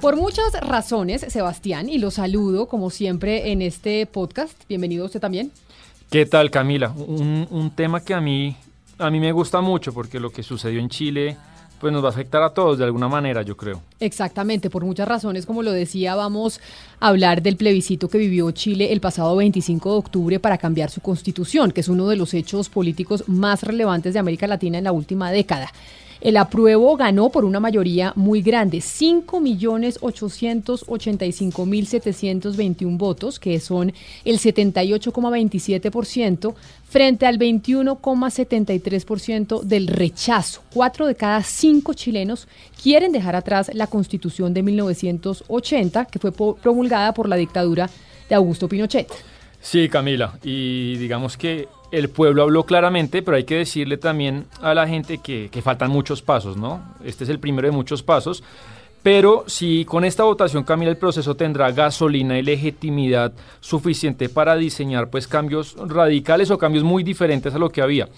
Por muchas razones, Sebastián, y lo saludo como siempre en este podcast. Bienvenido usted también. ¿Qué tal, Camila? Un, un tema que a mí, a mí me gusta mucho porque lo que sucedió en Chile pues nos va a afectar a todos de alguna manera, yo creo. Exactamente, por muchas razones, como lo decía, vamos a hablar del plebiscito que vivió Chile el pasado 25 de octubre para cambiar su constitución, que es uno de los hechos políticos más relevantes de América Latina en la última década. El apruebo ganó por una mayoría muy grande, 5.885.721 votos, que son el 78,27%, frente al 21,73% del rechazo. Cuatro de cada cinco chilenos quieren dejar atrás la constitución de 1980, que fue promulgada por la dictadura de Augusto Pinochet. Sí, Camila, y digamos que el pueblo habló claramente, pero hay que decirle también a la gente que, faltan muchos pasos, ¿no? Este es el primero de muchos pasos. Pero si con esta votación, Camila, el proceso tendrá gasolina y legitimidad suficiente para diseñar pues cambios radicales o cambios muy diferentes a lo que había.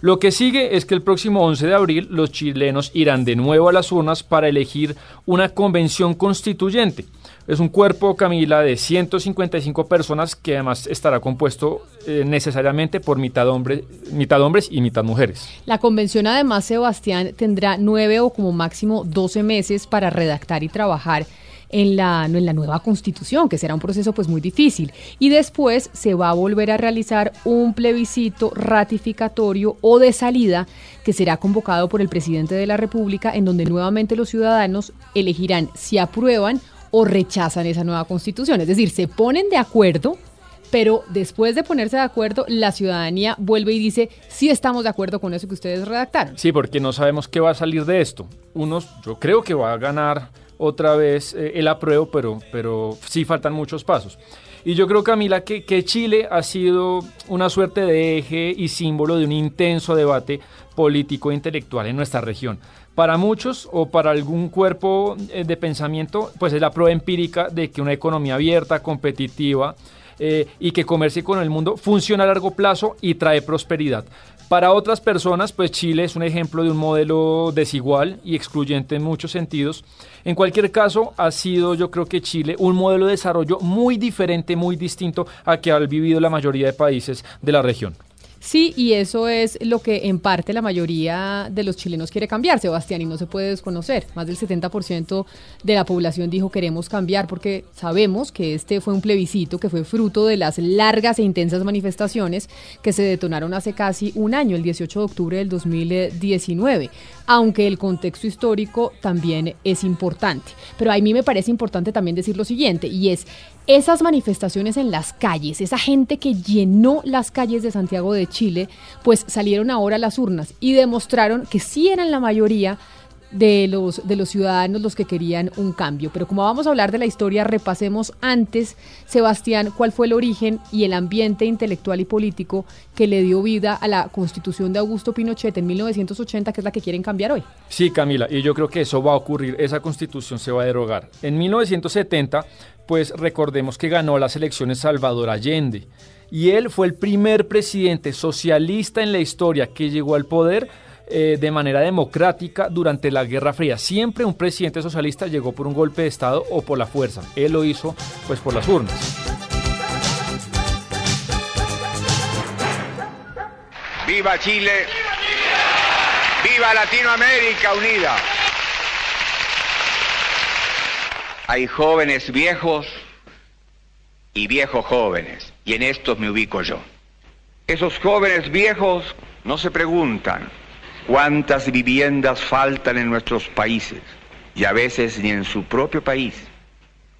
Lo que sigue es que el próximo 11 de abril los chilenos irán de nuevo a las urnas para elegir una convención constituyente. Es un cuerpo, Camila, de 155 personas que además estará compuesto eh, necesariamente por mitad, mitad hombres y mitad mujeres. La convención, además, Sebastián, tendrá nueve o como máximo 12 meses para redactar y trabajar en la, en la nueva constitución, que será un proceso pues muy difícil. Y después se va a volver a realizar un plebiscito ratificatorio o de salida que será convocado por el presidente de la República, en donde nuevamente los ciudadanos elegirán si aprueban o rechazan esa nueva constitución. Es decir, se ponen de acuerdo, pero después de ponerse de acuerdo, la ciudadanía vuelve y dice, sí estamos de acuerdo con eso que ustedes redactaron. Sí, porque no sabemos qué va a salir de esto. Unos, yo creo que va a ganar otra vez eh, el apruebo, pero, pero sí faltan muchos pasos. Y yo creo, Camila, que, que Chile ha sido una suerte de eje y símbolo de un intenso debate político e intelectual en nuestra región. Para muchos o para algún cuerpo eh, de pensamiento, pues es la prueba empírica de que una economía abierta, competitiva eh, y que comercie con el mundo funciona a largo plazo y trae prosperidad. Para otras personas, pues Chile es un ejemplo de un modelo desigual y excluyente en muchos sentidos. En cualquier caso, ha sido yo creo que Chile un modelo de desarrollo muy diferente, muy distinto a que han vivido la mayoría de países de la región. Sí, y eso es lo que en parte la mayoría de los chilenos quiere cambiar, Sebastián, y no se puede desconocer. Más del 70% de la población dijo queremos cambiar porque sabemos que este fue un plebiscito que fue fruto de las largas e intensas manifestaciones que se detonaron hace casi un año, el 18 de octubre del 2019, aunque el contexto histórico también es importante. Pero a mí me parece importante también decir lo siguiente, y es esas manifestaciones en las calles, esa gente que llenó las calles de Santiago de Chile, pues salieron ahora a las urnas y demostraron que sí eran la mayoría de los, de los ciudadanos los que querían un cambio. Pero como vamos a hablar de la historia, repasemos antes, Sebastián, cuál fue el origen y el ambiente intelectual y político que le dio vida a la constitución de Augusto Pinochet en 1980, que es la que quieren cambiar hoy. Sí, Camila, y yo creo que eso va a ocurrir, esa constitución se va a derogar. En 1970 pues recordemos que ganó las elecciones Salvador Allende. Y él fue el primer presidente socialista en la historia que llegó al poder eh, de manera democrática durante la Guerra Fría. Siempre un presidente socialista llegó por un golpe de Estado o por la fuerza. Él lo hizo pues por las urnas. ¡Viva Chile! ¡Viva Latinoamérica unida! Hay jóvenes viejos y viejos jóvenes, y en estos me ubico yo. Esos jóvenes viejos no se preguntan cuántas viviendas faltan en nuestros países, y a veces ni en su propio país.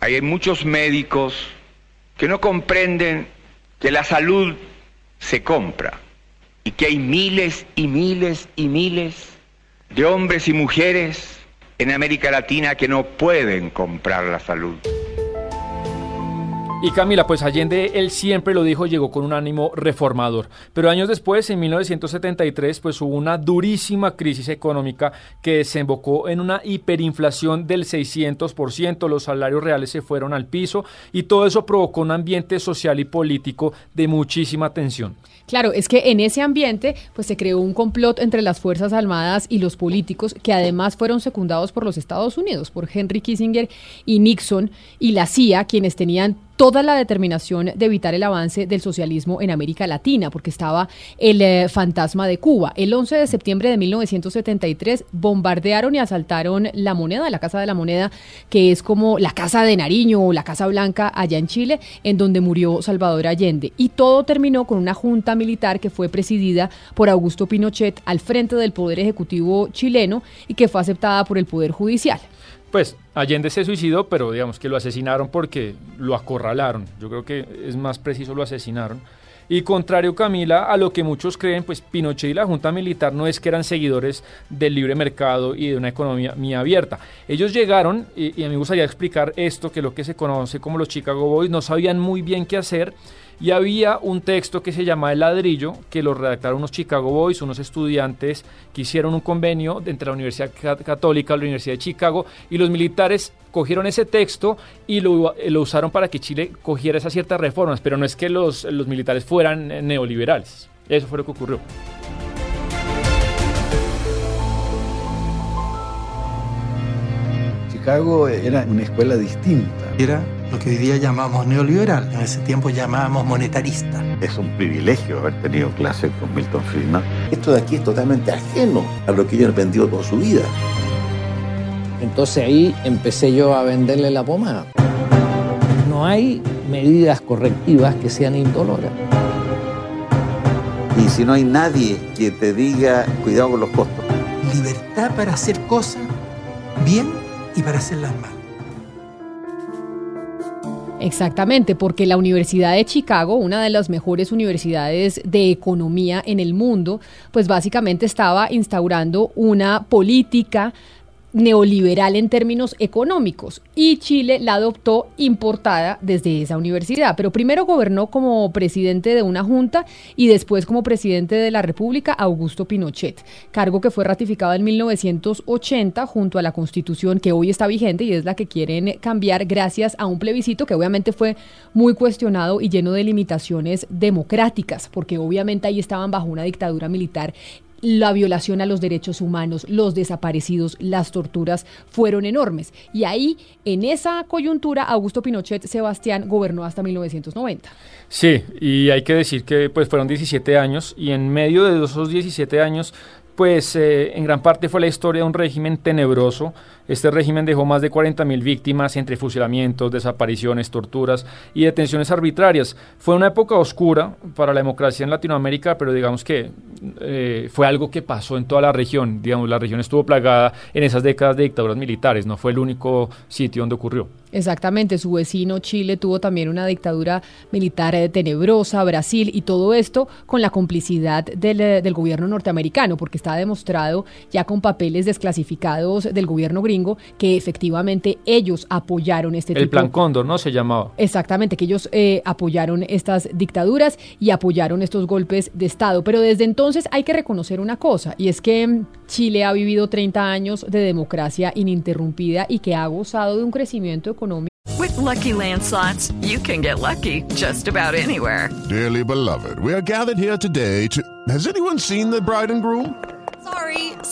Hay muchos médicos que no comprenden que la salud se compra, y que hay miles y miles y miles de hombres y mujeres en América Latina que no pueden comprar la salud. Y Camila, pues Allende, él siempre lo dijo, llegó con un ánimo reformador. Pero años después, en 1973, pues hubo una durísima crisis económica que desembocó en una hiperinflación del 600%, los salarios reales se fueron al piso y todo eso provocó un ambiente social y político de muchísima tensión. Claro, es que en ese ambiente pues se creó un complot entre las Fuerzas Armadas y los políticos que además fueron secundados por los Estados Unidos, por Henry Kissinger y Nixon y la CIA, quienes tenían toda la determinación de evitar el avance del socialismo en América Latina, porque estaba el eh, fantasma de Cuba. El 11 de septiembre de 1973 bombardearon y asaltaron la moneda, la Casa de la Moneda, que es como la Casa de Nariño o la Casa Blanca allá en Chile, en donde murió Salvador Allende. Y todo terminó con una junta militar que fue presidida por Augusto Pinochet al frente del Poder Ejecutivo chileno y que fue aceptada por el Poder Judicial. Pues Allende se suicidó, pero digamos que lo asesinaron porque lo acorralaron. Yo creo que es más preciso lo asesinaron. Y contrario, Camila, a lo que muchos creen, pues Pinochet y la Junta Militar no es que eran seguidores del libre mercado y de una economía abierta. Ellos llegaron, y, y a mí me gustaría explicar esto, que lo que se conoce como los Chicago Boys, no sabían muy bien qué hacer y había un texto que se llama El ladrillo, que lo redactaron unos Chicago Boys, unos estudiantes que hicieron un convenio entre la Universidad Católica, la Universidad de Chicago, y los militares cogieron ese texto y lo, lo usaron para que Chile cogiera esas ciertas reformas, pero no es que los, los militares fueran neoliberales. Eso fue lo que ocurrió. Chicago era una escuela distinta. Era lo que hoy día llamamos neoliberal, en ese tiempo llamábamos monetarista. Es un privilegio haber tenido clases con Milton Friedman. Esto de aquí es totalmente ajeno a lo que yo he aprendido toda su vida. Entonces ahí empecé yo a venderle la pomada. No hay medidas correctivas que sean indoloras. Y si no hay nadie que te diga cuidado con los costos. Libertad para hacer cosas bien y para hacerlas mal. Exactamente, porque la Universidad de Chicago, una de las mejores universidades de economía en el mundo, pues básicamente estaba instaurando una política neoliberal en términos económicos y Chile la adoptó importada desde esa universidad. Pero primero gobernó como presidente de una junta y después como presidente de la República Augusto Pinochet, cargo que fue ratificado en 1980 junto a la constitución que hoy está vigente y es la que quieren cambiar gracias a un plebiscito que obviamente fue muy cuestionado y lleno de limitaciones democráticas, porque obviamente ahí estaban bajo una dictadura militar la violación a los derechos humanos, los desaparecidos, las torturas fueron enormes. Y ahí, en esa coyuntura, Augusto Pinochet Sebastián gobernó hasta 1990. Sí, y hay que decir que pues fueron 17 años y en medio de esos 17 años pues eh, en gran parte fue la historia de un régimen tenebroso. Este régimen dejó más de 40.000 víctimas entre fusilamientos, desapariciones, torturas y detenciones arbitrarias. Fue una época oscura para la democracia en Latinoamérica, pero digamos que eh, fue algo que pasó en toda la región. Digamos, la región estuvo plagada en esas décadas de dictaduras militares, no fue el único sitio donde ocurrió. Exactamente, su vecino Chile tuvo también una dictadura militar eh, tenebrosa, Brasil y todo esto con la complicidad del, eh, gobierno norteamericano, porque está demostrado ya con papeles desclasificados del gobierno gringo que efectivamente ellos apoyaron este El tipo. Plan Cóndor, ¿no? Se llamaba. Exactamente, que ellos eh, apoyaron estas dictaduras y apoyaron estos golpes de Estado. Pero desde entonces hay que reconocer una cosa, y es que mm, Chile ha vivido 30 años de democracia ininterrumpida y que ha gozado de un crecimiento económico With lucky landslots, you can get lucky just about anywhere. Dearly beloved, we are gathered here today to. Has anyone seen the bride and groom?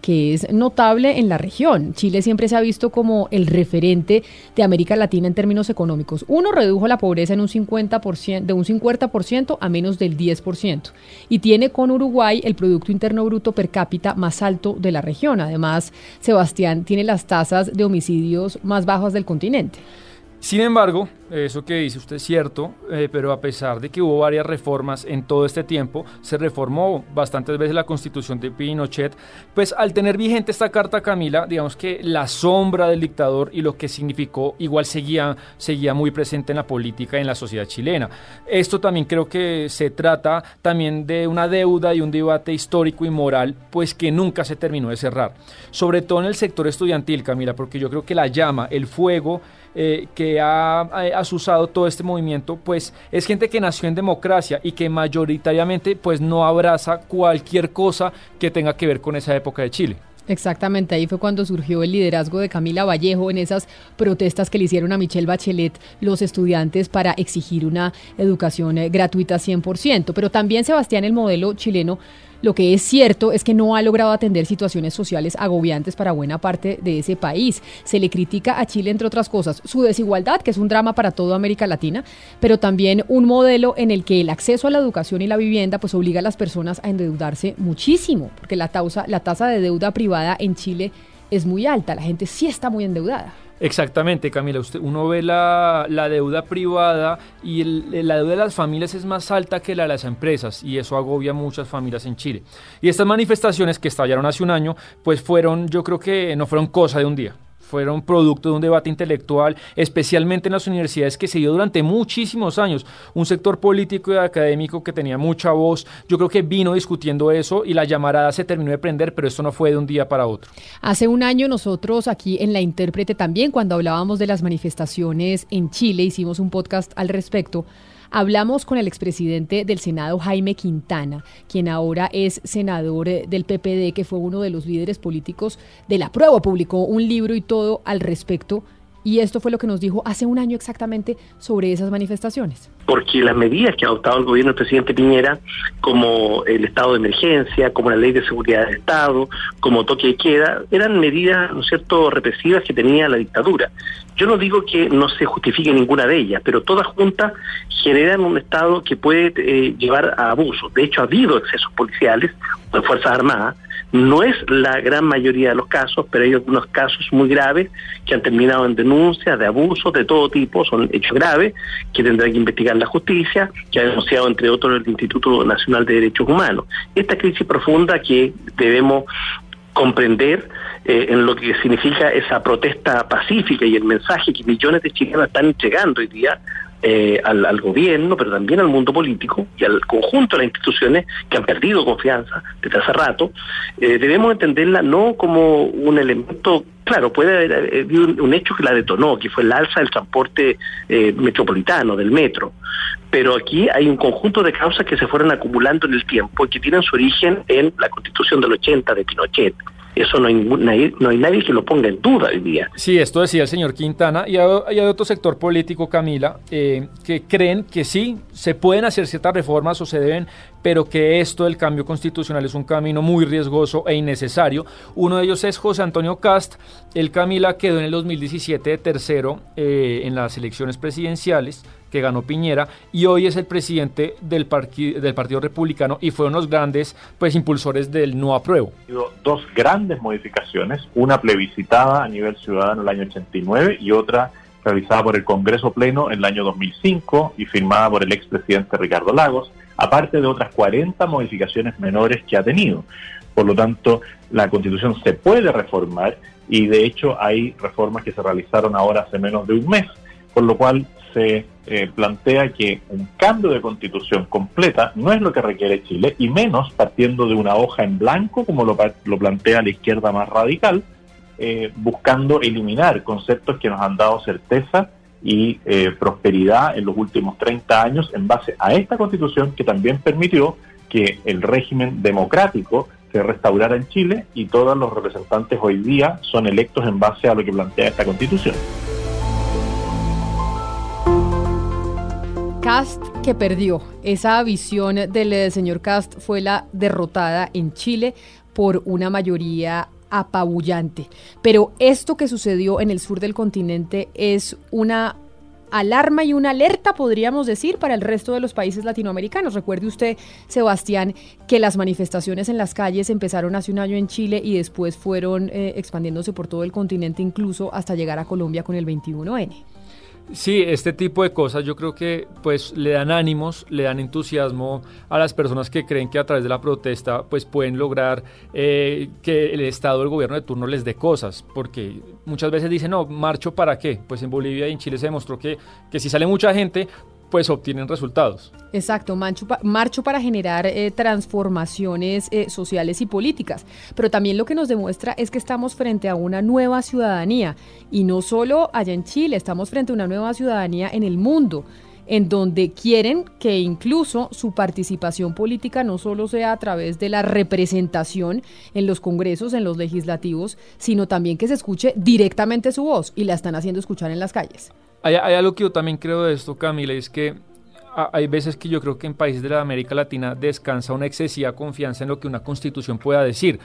Que es notable en la región. Chile siempre se ha visto como el referente de América Latina en términos económicos. Uno redujo la pobreza en un 50%, de un 50% a menos del 10% y tiene con Uruguay el Producto Interno Bruto per cápita más alto de la región. Además, Sebastián tiene las tasas de homicidios más bajas del continente. Sin embargo, eso que dice usted es cierto, eh, pero a pesar de que hubo varias reformas en todo este tiempo, se reformó bastantes veces la constitución de Pinochet, pues al tener vigente esta carta Camila, digamos que la sombra del dictador y lo que significó igual seguía, seguía muy presente en la política y en la sociedad chilena. Esto también creo que se trata también de una deuda y un debate histórico y moral, pues que nunca se terminó de cerrar. Sobre todo en el sector estudiantil, Camila, porque yo creo que la llama, el fuego, eh, que ha, ha, asusado todo este movimiento, pues es gente que nació en democracia y que mayoritariamente pues no abraza cualquier cosa que tenga que ver con esa época de Chile. Exactamente, ahí fue cuando surgió el liderazgo de Camila Vallejo en esas protestas que le hicieron a Michelle Bachelet los estudiantes para exigir una educación eh, gratuita 100%. Pero también, Sebastián, el modelo chileno lo que es cierto es que no ha logrado atender situaciones sociales agobiantes para buena parte de ese país. Se le critica a Chile, entre otras cosas, su desigualdad, que es un drama para toda América Latina, pero también un modelo en el que el acceso a la educación y la vivienda pues obliga a las personas a endeudarse muchísimo, porque la tasa, la tasa de deuda privada en Chile es muy alta, la gente sí está muy endeudada. Exactamente, Camila. Usted, uno ve la, la deuda privada y el, la deuda de las familias es más alta que la de las empresas y eso agobia a muchas familias en Chile. Y estas manifestaciones que estallaron hace un año, pues fueron, yo creo que no fueron cosa de un día fueron producto de un debate intelectual, especialmente en las universidades que se dio durante muchísimos años. Un sector político y académico que tenía mucha voz, yo creo que vino discutiendo eso y la llamarada se terminó de prender, pero esto no fue de un día para otro. Hace un año nosotros aquí en La Intérprete también, cuando hablábamos de las manifestaciones en Chile, hicimos un podcast al respecto. Hablamos con el expresidente del Senado, Jaime Quintana, quien ahora es senador eh, del PPD, que fue uno de los líderes políticos de la prueba, publicó un libro y todo al respecto. Y esto fue lo que nos dijo hace un año exactamente sobre esas manifestaciones. Porque las medidas que ha adoptado el gobierno del presidente Piñera, como el estado de emergencia, como la ley de seguridad del Estado, como toque de queda, eran medidas, ¿no represivas que tenía la dictadura. Yo no digo que no se justifique ninguna de ellas, pero todas juntas generan un Estado que puede eh, llevar a abusos. De hecho, ha habido excesos policiales de Fuerzas Armadas. No es la gran mayoría de los casos, pero hay algunos casos muy graves que han terminado en denuncias de abusos de todo tipo, son hechos graves que tendrá que investigar la justicia, que ha denunciado entre otros el Instituto Nacional de Derechos Humanos. Esta crisis profunda que debemos comprender eh, en lo que significa esa protesta pacífica y el mensaje que millones de chilenos están entregando hoy día eh, al, al, gobierno, pero también al mundo político y al conjunto de las instituciones que han perdido confianza desde hace rato, eh, debemos entenderla no como un elemento, claro, puede haber un, un, hecho que la detonó, que fue el alza del transporte eh, metropolitano, del metro, pero aquí hay un conjunto de causas que se fueron acumulando en el tiempo y que tienen su origen en la constitución del 80 de Pinochet. Eso no hay, no hay nadie que lo ponga en duda hoy día. Sí, esto decía el señor Quintana. Y hay, otro sector político, Camila, eh, que creen que sí, se pueden hacer ciertas reformas o se deben, pero que esto del cambio constitucional es un camino muy riesgoso e innecesario. Uno de ellos es José Antonio Cast. El Camila quedó en el 2017 de tercero eh, en las elecciones presidenciales que ganó Piñera y hoy es el presidente del, del Partido Republicano y fue uno de los grandes pues, impulsores del no apruebo. Dos grandes modificaciones, una plebiscitada a nivel ciudadano el año 89 y otra realizada por el Congreso Pleno en el año 2005 y firmada por el expresidente Ricardo Lagos, aparte de otras 40 modificaciones menores que ha tenido. Por lo tanto, la Constitución se puede reformar y de hecho hay reformas que se realizaron ahora hace menos de un mes, por lo cual se eh, plantea que un cambio de constitución completa no es lo que requiere Chile, y menos partiendo de una hoja en blanco, como lo, lo plantea la izquierda más radical, eh, buscando eliminar conceptos que nos han dado certeza y eh, prosperidad en los últimos 30 años en base a esta constitución que también permitió que el régimen democrático se restaurara en Chile y todos los representantes hoy día son electos en base a lo que plantea esta constitución. Cast que perdió. Esa visión del eh, señor Cast fue la derrotada en Chile por una mayoría apabullante. Pero esto que sucedió en el sur del continente es una alarma y una alerta, podríamos decir, para el resto de los países latinoamericanos. Recuerde usted, Sebastián, que las manifestaciones en las calles empezaron hace un año en Chile y después fueron eh, expandiéndose por todo el continente, incluso hasta llegar a Colombia con el 21N. Sí, este tipo de cosas yo creo que pues le dan ánimos, le dan entusiasmo a las personas que creen que a través de la protesta pues pueden lograr eh, que el Estado el gobierno de turno les dé cosas, porque muchas veces dicen, no, marcho para qué, pues en Bolivia y en Chile se demostró que, que si sale mucha gente pues obtienen resultados. Exacto, marcho para generar eh, transformaciones eh, sociales y políticas, pero también lo que nos demuestra es que estamos frente a una nueva ciudadanía y no solo allá en Chile, estamos frente a una nueva ciudadanía en el mundo en donde quieren que incluso su participación política no solo sea a través de la representación en los congresos, en los legislativos, sino también que se escuche directamente su voz y la están haciendo escuchar en las calles. Hay, algo que yo también creo de esto, Camila, es que hay veces que yo creo que en países de la América Latina descansa una excesiva confianza en lo que una constitución pueda decir.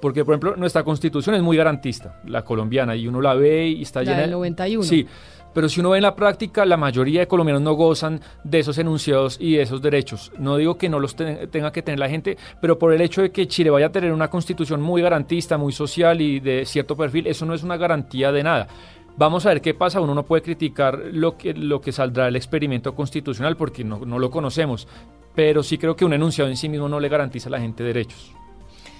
Porque, por ejemplo, nuestra constitución es muy garantista, la colombiana, y uno la ve y está la llena del 91. Sí, pero si uno ve en la práctica, la mayoría de colombianos no gozan de esos enunciados y de esos derechos. No digo que no los tenga que tener la gente, pero por el hecho de que Chile vaya a tener una constitución muy garantista, muy social y de cierto perfil, eso no es una garantía de nada. Vamos a ver qué pasa. Uno no puede criticar lo que, saldrá del experimento constitucional porque no, no lo conocemos. Pero sí creo que un enunciado en sí mismo no le garantiza a la gente derechos.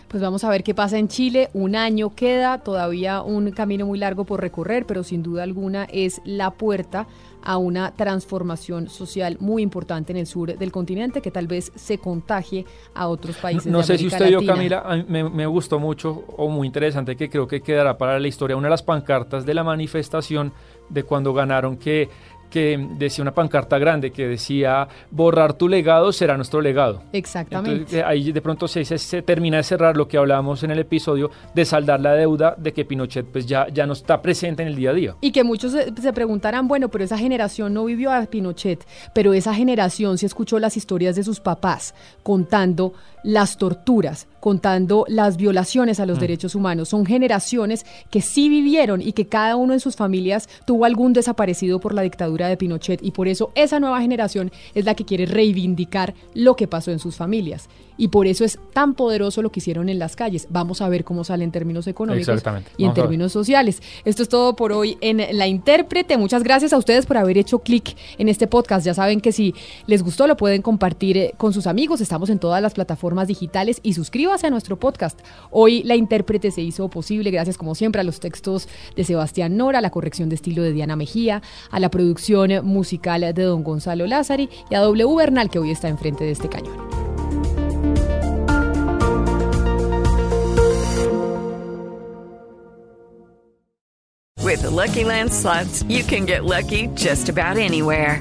Pues vamos a ver qué pasa en Chile. Un año queda, todavía un camino muy largo por recorrer, pero sin duda alguna es la puerta a una transformación social muy importante en el sur del continente que tal vez se contagie a otros países. No, no sé si usted vio, Camila, me, me, gustó mucho o muy interesante que creo que quedará para la historia una de las pancartas de la manifestación de cuando ganaron que que decía una pancarta grande que decía borrar tu legado será nuestro legado. Exactamente. ahí de pronto se, se, termina de cerrar lo que hablábamos en el episodio de saldar la deuda de que Pinochet pues ya, ya no está presente en el día a día. Y que muchos se, se preguntarán, bueno, pero esa generación no vivió a Pinochet, pero esa generación sí escuchó las historias de sus papás contando las torturas, contando las violaciones a los mm. derechos humanos. Son generaciones que sí vivieron y que cada uno en sus familias tuvo algún desaparecido por la dictadura de Pinochet y por eso esa nueva generación es la que quiere reivindicar lo que pasó en sus familias. Y por eso es tan poderoso lo que hicieron en las calles. Vamos a ver cómo sale en términos económicos y en términos sociales. Esto es todo por hoy en La Intérprete. Muchas gracias a ustedes por haber hecho clic en este podcast. Ya saben que si les gustó lo pueden compartir eh, con sus amigos. Estamos en todas las plataformas digitales y suscríbase a nuestro podcast. Hoy La Intérprete se hizo posible gracias como siempre a los textos de Sebastián Nora, a la corrección de estilo de Diana Mejía, a la producción musical de don Gonzalo Lázari y a W Bernal que hoy está enfrente de este cañón. With Lucky Land you can get lucky just about anywhere.